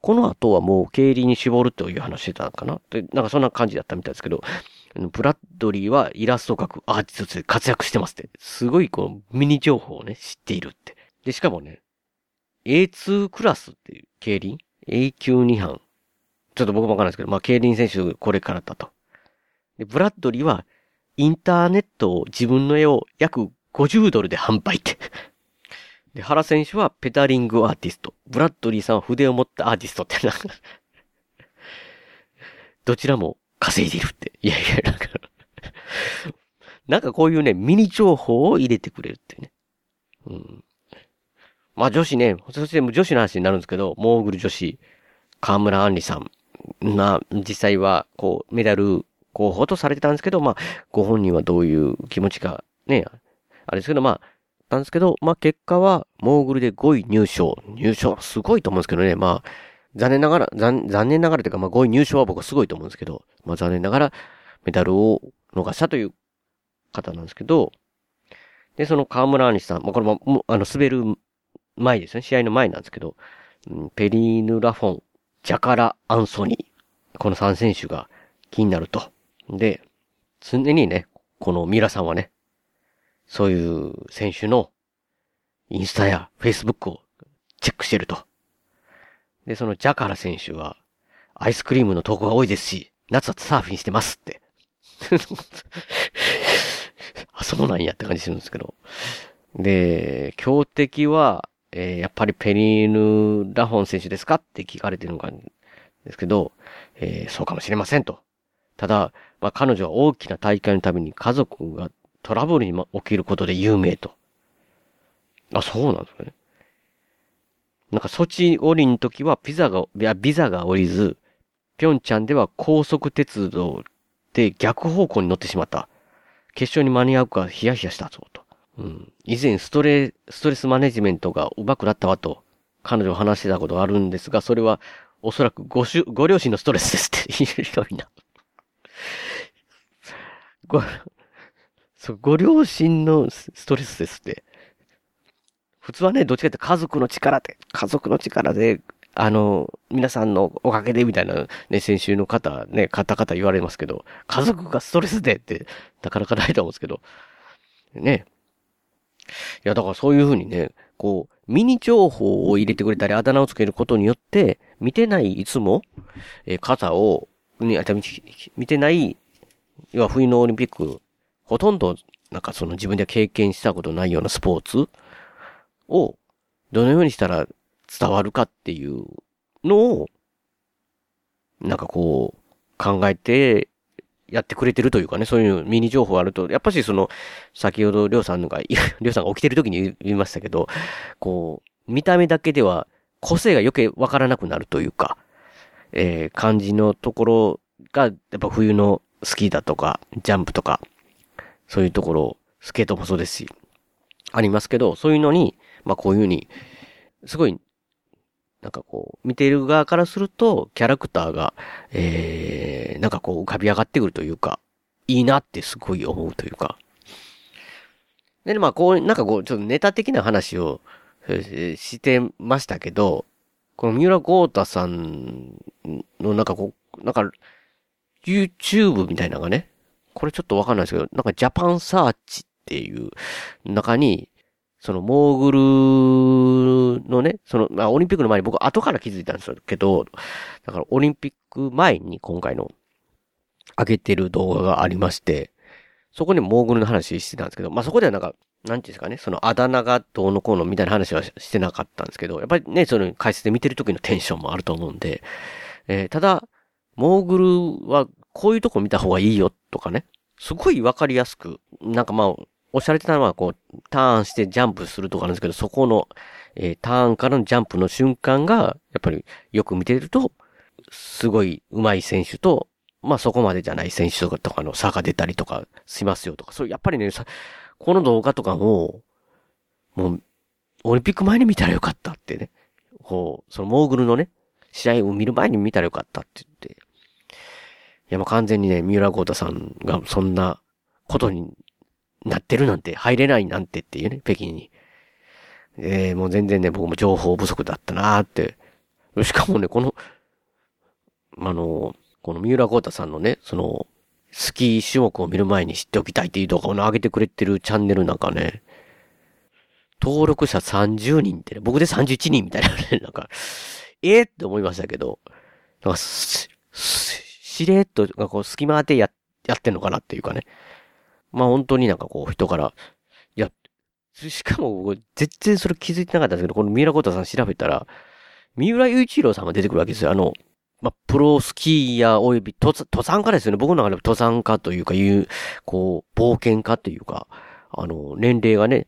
この後はもう競輪に絞るという話してたのかなで、なんかそんな感じだったみたいですけど、ブラッドリーはイラスト描くアーティストとして活躍してますって。すごいこう、ミニ情報をね、知っているって。で、しかもね、A2 クラスっていう競輪 ?A 級2班。ちょっと僕もわかんないですけど、まあ、競輪選手これからだと。で、ブラッドリーは、インターネットを自分の絵を約50ドルで販売って。で、原選手はペタリングアーティスト。ブラッドリーさんは筆を持ったアーティストってな。どちらも稼いでいるって。いやいや、なんか、なんかこういうね、ミニ情報を入れてくれるってね。うん。まあ女子ね、そして女子の話になるんですけど、モーグル女子、河村杏里さんが、実際は、こう、メダル候補とされてたんですけど、まあ、ご本人はどういう気持ちか、ね、あれですけど、まあ、なんですけど、まあ結果は、モーグルで5位入賞。入賞すごいと思うんですけどね、まあ、残念ながら、残念ながらというか、まあ5位入賞は僕はすごいと思うんですけど、まあ残念ながら、メダルを逃したという方なんですけど、で、その河村杏里さん、まあこれも、もあの、滑る前ですね、試合の前なんですけど、うんペリーヌ・ラフォン、ジャカラ・アンソニー、この3選手が気になると。で、常にね、このミラさんはね、そういう選手のインスタやフェイスブックをチェックしてると。で、そのジャカラ選手は、アイスクリームの投稿が多いですし、夏はサーフィンしてますって。あ、そうなんやって感じするんですけど。で、強敵は、えーやっぱりペリーヌ・ラフォン選手ですかって聞かれてるのかですけど、えーそうかもしれませんと。ただ、まあ、彼女は大きな大会のために家族がトラブルに起きることで有名と。あ、そうなんですね。なんか、ソチオリの時はピザが、いや、ビザが降りず、ピョンチャンでは高速鉄道で逆方向に乗ってしまった。決勝に間に合うかヒヤヒヤしたぞと。うん。以前ストレ、ストレスマネジメントが上手くなったわと、彼女は話してたことがあるんですが、それはおそらくごしゅ、ご両親のストレスですってひどいな。ご、そう、ご両親のストレスですって。普通はね、どっちかって家族の力で、家族の力で、あの、皆さんのおかげでみたいな、ね、先週の方、ね、方々言われますけど、家族がストレスでって、なかなかないと思うんですけど、ね。いや、だからそういうふうにね、こう、ミニ情報を入れてくれたり、あだ名をつけることによって、見てない、いつも、え方を、ね、見てない、要は冬のオリンピック、ほとんど、なんかその自分で経験したことないようなスポーツを、どのようにしたら伝わるかっていうのを、なんかこう、考えて、やってくれてるというかね、そういうミニ情報あると、やっぱしその、先ほどりょうさんが、りょうさんが起きてる時に言いましたけど、こう、見た目だけでは個性が余計わからなくなるというか、えー、感じのところが、やっぱ冬のスキーだとか、ジャンプとか、そういうところ、スケートもそうですし、ありますけど、そういうのに、まあこういうふうに、すごい、なんかこう、見ている側からすると、キャラクターが、えー、なんかこう浮かび上がってくるというか、いいなってすごい思うというか。で、まあこう、なんかこう、ちょっとネタ的な話を、してましたけど、この三浦豪太さんのなんかこう、なんか、YouTube みたいなのがね、これちょっとわかんないですけど、なんかジャパンサーチっていう中に、そのモーグルのね、その、まあオリンピックの前に僕後から気づいたんですけど、だからオリンピック前に今回の上げてる動画がありまして、そこでモーグルの話してたんですけど、まあそこではなんか、なんていうんですかね、そのあだ名がどうのこうのみたいな話はししてなかったんですけど、やっぱりね、その解説で見てる時のテンションもあると思うんで、えーただ、モーグルはこういうとこ見た方がいいよとかね、すごいわかりやすく、なんかまあ、おっしゃれてたのは、こう、ターンしてジャンプするとかなんですけど、そこの、えーターンからのジャンプの瞬間が、やっぱりよく見てると、すごい上手い選手と、まあそこまでじゃない選手とかとかの差が出たりとかしますよとか、そう、やっぱりね、この動画とかも、もう、オリンピック前に見たらよかったってね、こう、そのモーグルのね、試合を見る前に見たらよかったって、やもう完全にね、三浦豪太さんがそんなことになってるなんて、入れないなんてっていうね、北京に。えー、もう全然ね、僕も情報不足だったなーって。しかもね、この、あの、この三浦豪太さんのね、その、スキー種目を見る前に知っておきたいっていう動画をね上げてくれてるチャンネルなんかね、登録者30人ってね、僕で31人みたいなね、なんか、えー、って思いましたけど、なんか、しれーっと、こう、隙間当てや、やってんのかなっていうかね。まあ本当になんかこう、人から、いや、しかも、全然それ気づいてなかったんですけど、この三浦豪太さん調べたら、三浦雄一郎さんが出てくるわけですよ。あの、まあ、プロスキーヤー及び登山登山家ですよね。僕の中で登山家というか、いう、こう、冒険家というか、あの、年齢がね、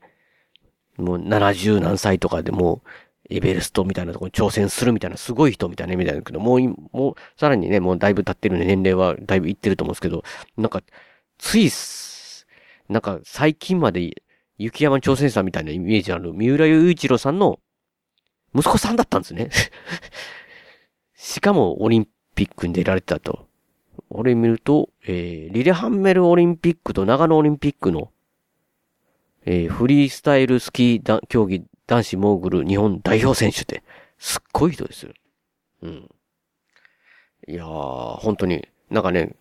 もう70何歳とかでも、エベレストみたいなところに挑戦するみたいな、すごい人みたいな意味だけど、もう、もう、さらにね、もうだいぶ経ってるんで、年齢はだいぶいってると思うんですけど、なんか、つい、なんか、最近まで、雪山挑戦したみたいなイメージある、三浦雄一郎さんの、息子さんだったんですね。しかも、オリンピックに出られてたと。俺見ると、えー、リレハンメルオリンピックと長野オリンピックの、えー、フリースタイルスキー競技男子モーグル日本代表選手って、すっごい人ですよ。うん。いやー、本当に、なんかね、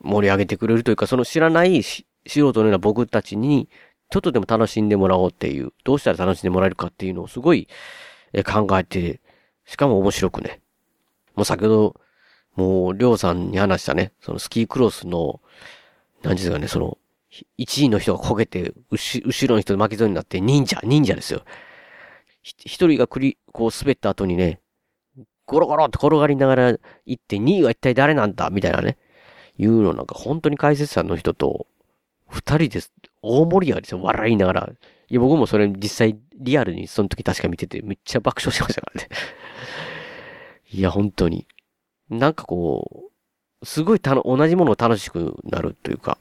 盛り上げてくれるというか、その知らないし素人のような僕たちに、ちょっとでも楽しんでもらおうっていう、どうしたら楽しんでもらえるかっていうのをすごい、考えて、しかも面白くね。もう先ほど、もう、りょうさんに話したね、そのスキークロスの、何ですかね、その、1位の人が焦げて、後後ろの人負けそうになって、忍者、忍者ですよ。一人がくり、こう滑った後にね、ゴロゴロって転がりながら行って、2位は一体誰なんだみたいなね。いうのなんか本当に解説者の人と、二人です。大盛り上がりですよ。笑いながら。いや、僕もそれ実際リアルにその時確か見ててめっちゃ爆笑しましたからね。いや、本当に。なんかこう、すごいたの、同じものを楽しくなるというか。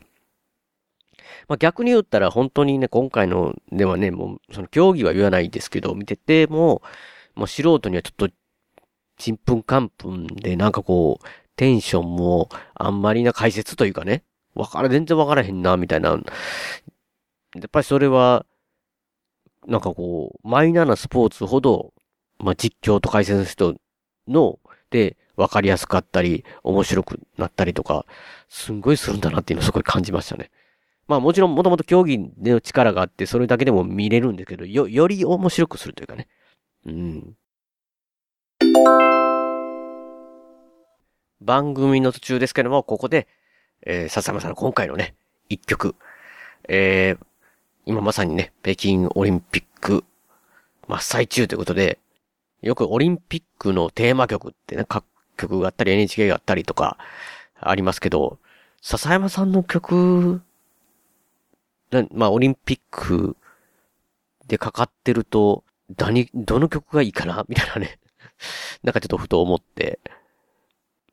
まあ逆に言ったら本当にね、今回のではね、もうその競技は言わないですけど、見てても、もう素人にはちょっと、ちんぷんかんぷんでなんかこう、テンションもあんまりな解説というかね、わから、全然わからへんな、みたいな。やっぱりそれは、なんかこう、マイナーなスポーツほど、まあ、実況と解説の人の、で、わかりやすかったり、面白くなったりとか、すんごいするんだなっていうのをすごい感じましたね。まあもちろんもともと競技の力があって、それだけでも見れるんですけど、よ、より面白くするというかね。うん。番組の途中ですけども、ここで、えー、笹山さんの今回のね、一曲。えー、今まさにね、北京オリンピック真っ最中ということで、よくオリンピックのテーマ曲ってね、各曲があったり NHK があったりとか、ありますけど、笹山さんの曲、まあ、オリンピックでかかってると、何、どの曲がいいかな？みたいなね。なんかちょっとふと思って、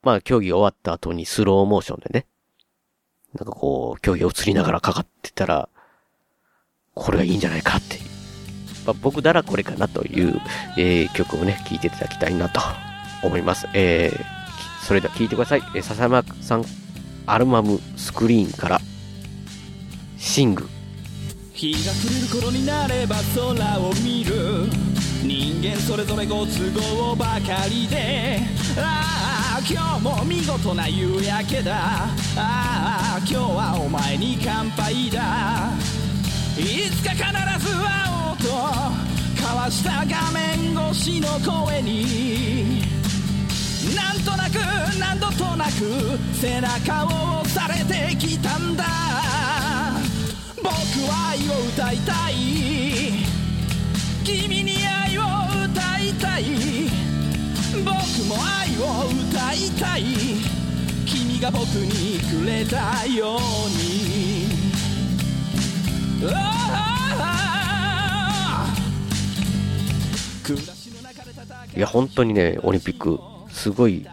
まあ、競技終わった後にスローモーションでね、なんかこう、競技を映りながらかかってたら、これがいいんじゃないかって。まあ、僕ならこれかなという、えー曲をね、聴いていただきたいなと 思います。えー、それでは聴いてください。えー、笹山さん、アルバムスクリーンから、シング。日が暮れる頃になれば空を見る。人間それぞれご都合ばかりで。ああ今日も見事な夕焼けだ。ああ今日はお前に乾杯だ。いつか必ず会おうと。交わした画面越しの声に。なんとなく何度となく背中を押されてきたんだ。愛を歌いたい君に愛を歌いたい僕も愛を歌いたい君が僕にくれたように。いや、本当にね、オリンピック、すごい、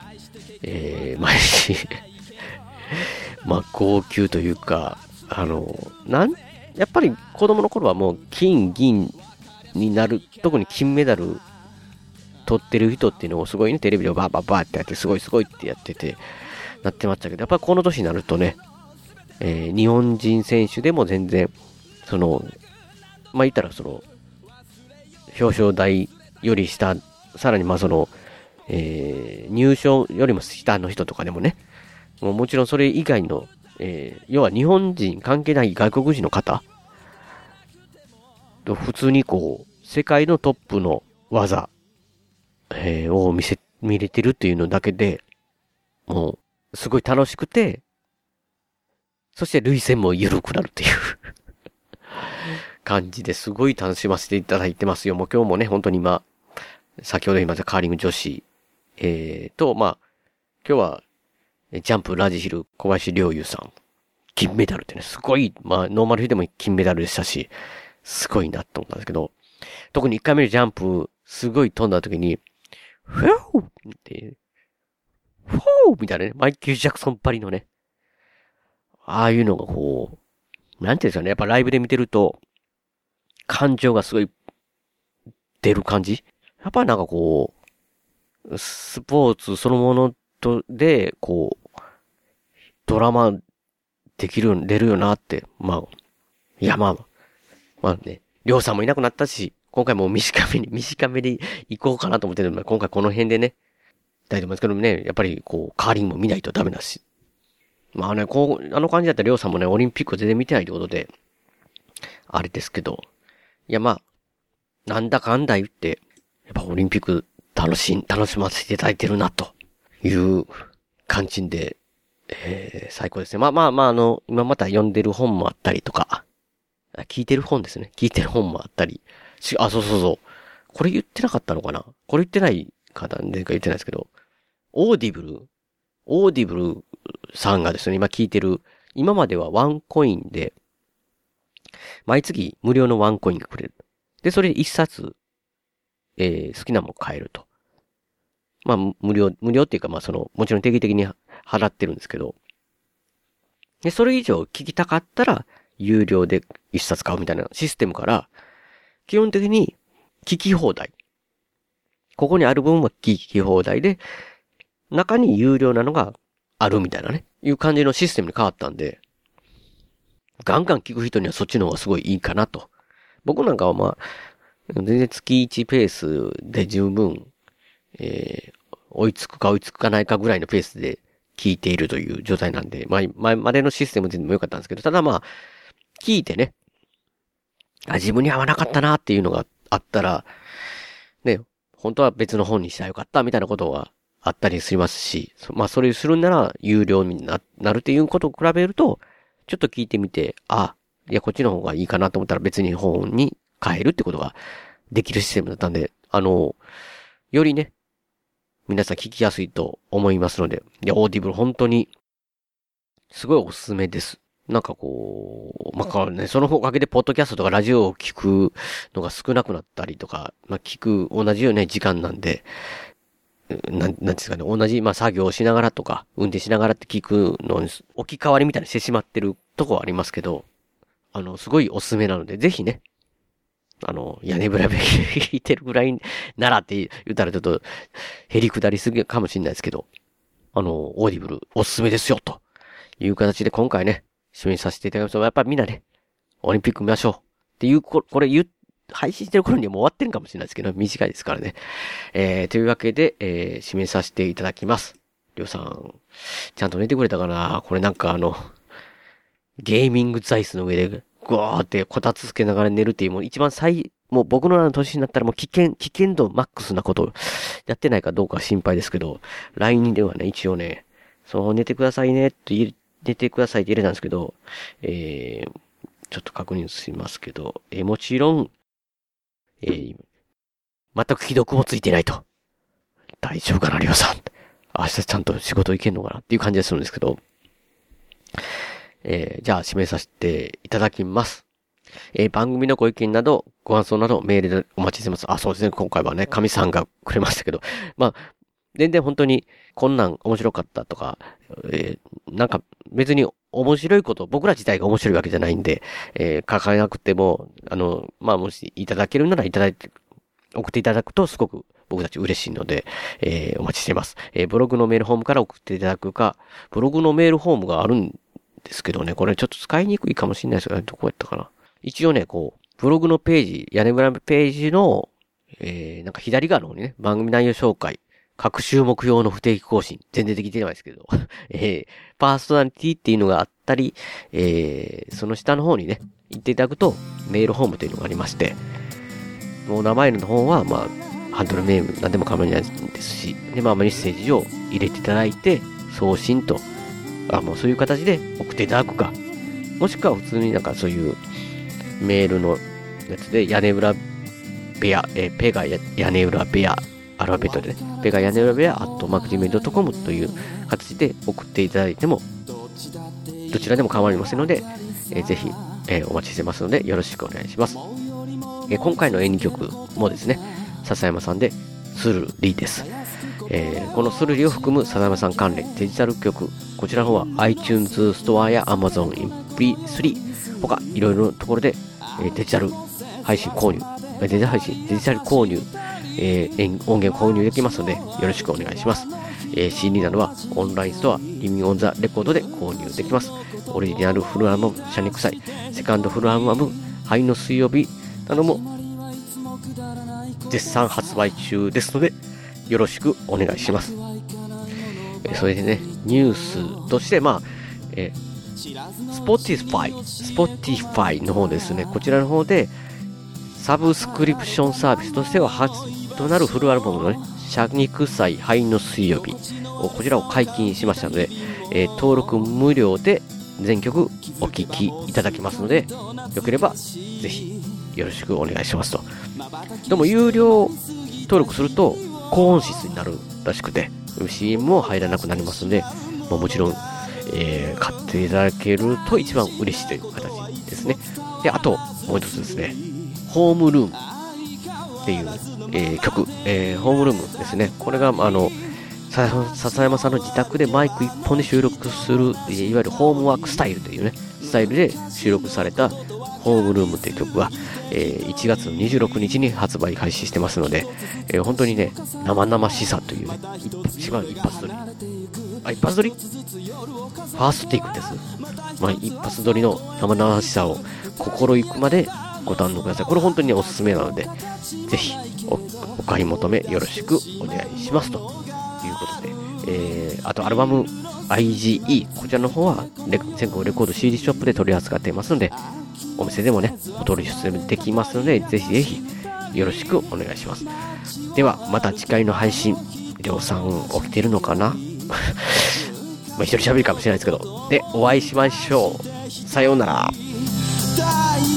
えー、毎日、まあ、号泣というか、あの、なん、やっぱり子供の頃はもう金、銀になる、特に金メダル取ってる人っていうのをすごいね、テレビでバーバーバーってやって、すごいすごいってやってて、なってましたけど、やっぱりこの年になるとね、えー日本人選手でも全然、その、まあ、言ったらその、表彰台より下、さらにまあその、えー入賞よりも下の人とかでもね、もうもちろんそれ以外の、えー要は日本人関係ない外国人の方、と普通にこう、世界のトップの技、えーを見せ、見れてるっていうのだけで、もう、すごい楽しくて、そして類線も緩くなるっていう感じですごい楽しませていただいてますよ。もう今日もね、本当に今、先ほど言いましたカーリング女子、えー、と、まあ、今日は、えジャンプラージヒル小林陵侑さん、金メダルってね、すごい、まあ、ノーマルヒルでも金メダルでしたし、すごいなと思ったんですけど、特に1回目のジャンプ、すごい飛んだ時に、フォーって、フォーみたいなね、マイケル・ジャクソンばりのね、ああいうのがこう、なんていうんですかね、やっぱライブで見てると、感情がすごい出る感じ。やっぱなんかこう、スポーツそのものとで、こう、ドラマできる、出るよなって、まあ、いやまあ、まあね、りょうさんもいなくなったし、今回もう短めに、短めに行こうかなと思ってるので、今回この辺でね、大丈夫ですけどもね、やっぱりこう、カーリングも見ないとダメだし。まあね、こう、あの感じだったらりょうさんもね、オリンピック全然見てないってことで、あれですけど、いやまあ、なんだかんだ言って、やっぱオリンピック楽しん、楽しませていただいてるな、という感じで、えー、最高ですね。まあまあまあ、あの、今また読んでる本もあったりとか、聞いてる本ですね。聞いてる本もあったり。しあ、そうそうそう。これ言ってなかったのかな？これ言ってないかな前回言ってないですけど、オーディブルオーディブルさんがですね、今聞いてる、今まではワンコインで、毎月無料のワンコインがくれる。で、それで一冊、えー、好きなもの買えると。まあ、無料、無料っていうか、まあ、その、もちろん定期的に払ってるんですけど、で、それ以上聞きたかったら、有料で一冊買うみたいなシステムから、基本的に聞き放題。ここにある分は聞き放題で、中に有料なのがあるみたいなね、いう感じのシステムに変わったんで、ガンガン聞く人にはそっちの方がすごいいいかなと。僕なんかはまあ、全然月1ペースで十分、えー、追いつくか追いつかないかぐらいのペースで聞いているという状態なんで、まあ、前までのシステム全部良かったんですけど、ただまあ、聞いてね、あ、自分に合わなかったなっていうのがあったら、ね、本当は別の本にしたらよかったみたいなことはあったりしますし、まあそれするなら有料になるっていうことを比べると、ちょっと聞いてみて、あ、いやこっちの方がいいかなと思ったら別に本に変えるってことができるシステムだったんで、あの、よりね、皆さん聞きやすいと思いますので、いや、オーディブル本当に、すごいおすすめです。なんかこう、まあ、ね、そのおかげでポッドキャストとかラジオを聞くのが少なくなったりとか、まあ、聞く同じようね、時間なんで、なん、なんですかね、同じ、まあ、作業をしながらとか、運転しながらって聞くのに、置き換わりみたいにしてしまってるとこはありますけど、あの、すごいおすすめなので、ぜひね、あの、屋根ぶらべ聞いてるぐらいならって言ったらちょっと、へりくだりすぎかもしれないですけど、あの、オーディブルおすすめですよ、という形で今回ね、締めさせていただきます、やっぱみんなね、オリンピック見ましょう。っていう、これ言配信してる頃にはもう終わってるかもしれないですけど、短いですからね。えー、というわけで、えー、締めさせていただきます。りょうさん、ちゃんと寝てくれたかな？これなんかあの、ゲーミング座椅子の上で、ぐわーってこたつつけながら寝るっていう、もう一番最、もう僕の年になったらもう危険、危険度マックスなことやってないかどうか心配ですけど、LINE ではね、一応ね、そう、寝てくださいねって入れ、寝てくださいって入れたんですけど、えー、ちょっと確認しますけど、えー、もちろん、えー、全く既読もついてないと。大丈夫かな、りょうさん。明日ちゃんと仕事行けんのかなっていう感じがするんですけど。えー、じゃあ、締めさせていただきます。えー、番組のご意見など、ご感想など、メールでお待ちしてます。あ、そうですね。今回はね、神さんがくれましたけど。まあ、全然本当に、こんなん面白かったとか、えー、なんか別に面白いこと、僕ら自体が面白いわけじゃないんで、えー、書かなくても、あの、まあ、もしいただけるならいただいて、送っていただくとすごく僕たち嬉しいので、えー、お待ちしています。えー、ブログのメールフォームから送っていただくか、ブログのメールフォームがあるんですけどね、これちょっと使いにくいかもしれないですけど、どこやったかな。一応ね、こう、ブログのページ、屋根裏ページの、えー、なんか左側の方にね、番組内容紹介、各種目標の不定期更新。全然できてないですけど。えー、パーソナリティっていうのがあったり、えー、その下の方にね、行っていただくと、メールホームというのがありまして、もう名前の方は、まあ、ハンドルネーム何でも構いないですし、で、まあ、メッセージを入れていただいて、送信と、あ、もうそういう形で送っていただくか、もしくは普通になんかそういうメールのやつで、屋根裏部屋、えー、ペガ屋根裏部屋アルファベットでね、ペガ屋根裏部屋、アットマク Gmail.com という形で送っていただいても、どちらでも構いませんので、えー、ぜひ、えー、お待ちしてますので、よろしくお願いします。えー、今回の演技曲もですね、笹山さんで、スルリです。えー、このスルリを含む笹山さん関連デジタル曲、こちらの方は iTunes ストアや Amazon MP3 他いろいろなところで、えデジタル配信購入、デジタル配信、デジタル購入、えー、音源を購入できますので、よろしくお願いします。えー、CD などはオンラインストア、リミオンザレコードで購入できます。オリジナルフルアルバム、シャニクサイ、セカンドフルアルバム、灰の水曜日なども絶賛発売中ですので、よろしくお願いします。えー、それでね、ニュースとして、まあ、えー、Spotify、Spotify の方ですね、こちらの方で、サブスクリプションサービスとしては初となるフルアルバムのね、シャニクサイ灰の水曜日をこちらを解禁しましたので、えー登録無料で全曲お聴きいただけますので、よければぜひよろしくお願いしますと。でも有料登録すると高音質になるらしくて、CM も入らなくなりますので、まあ、もちろん、えー買っていただけると一番嬉しいという形ですね。で、あともう一つですね、ホームルームっていう、えー曲、えーホームルームですね。これが、あの、笹山さんの自宅でマイク一本で収録する、いわゆるホームワークスタイルというね、スタイルで収録されたホームルームっていう曲は、えー1月26日に発売開始してますので、えー本当にね、生々しさというね、一番一発撮り。あ、一発撮り？ファーストテイクです。まあ、一発撮りの生々しさを心ゆくまでご堪能ください。これ本当におすすめなので、ぜひお買い求めよろしくお願いしますということで、えー、あとアルバム IGE、こちらの方は全国レコード CD ショップで取り扱っていますので、お店でもね、お取り寄せできますので、ぜひぜひよろしくお願いします。では、また次回の配信、りょうさん起きてるのかな？まあ一人喋りかもしれないですけど。で、お会いしましょう。さようなら。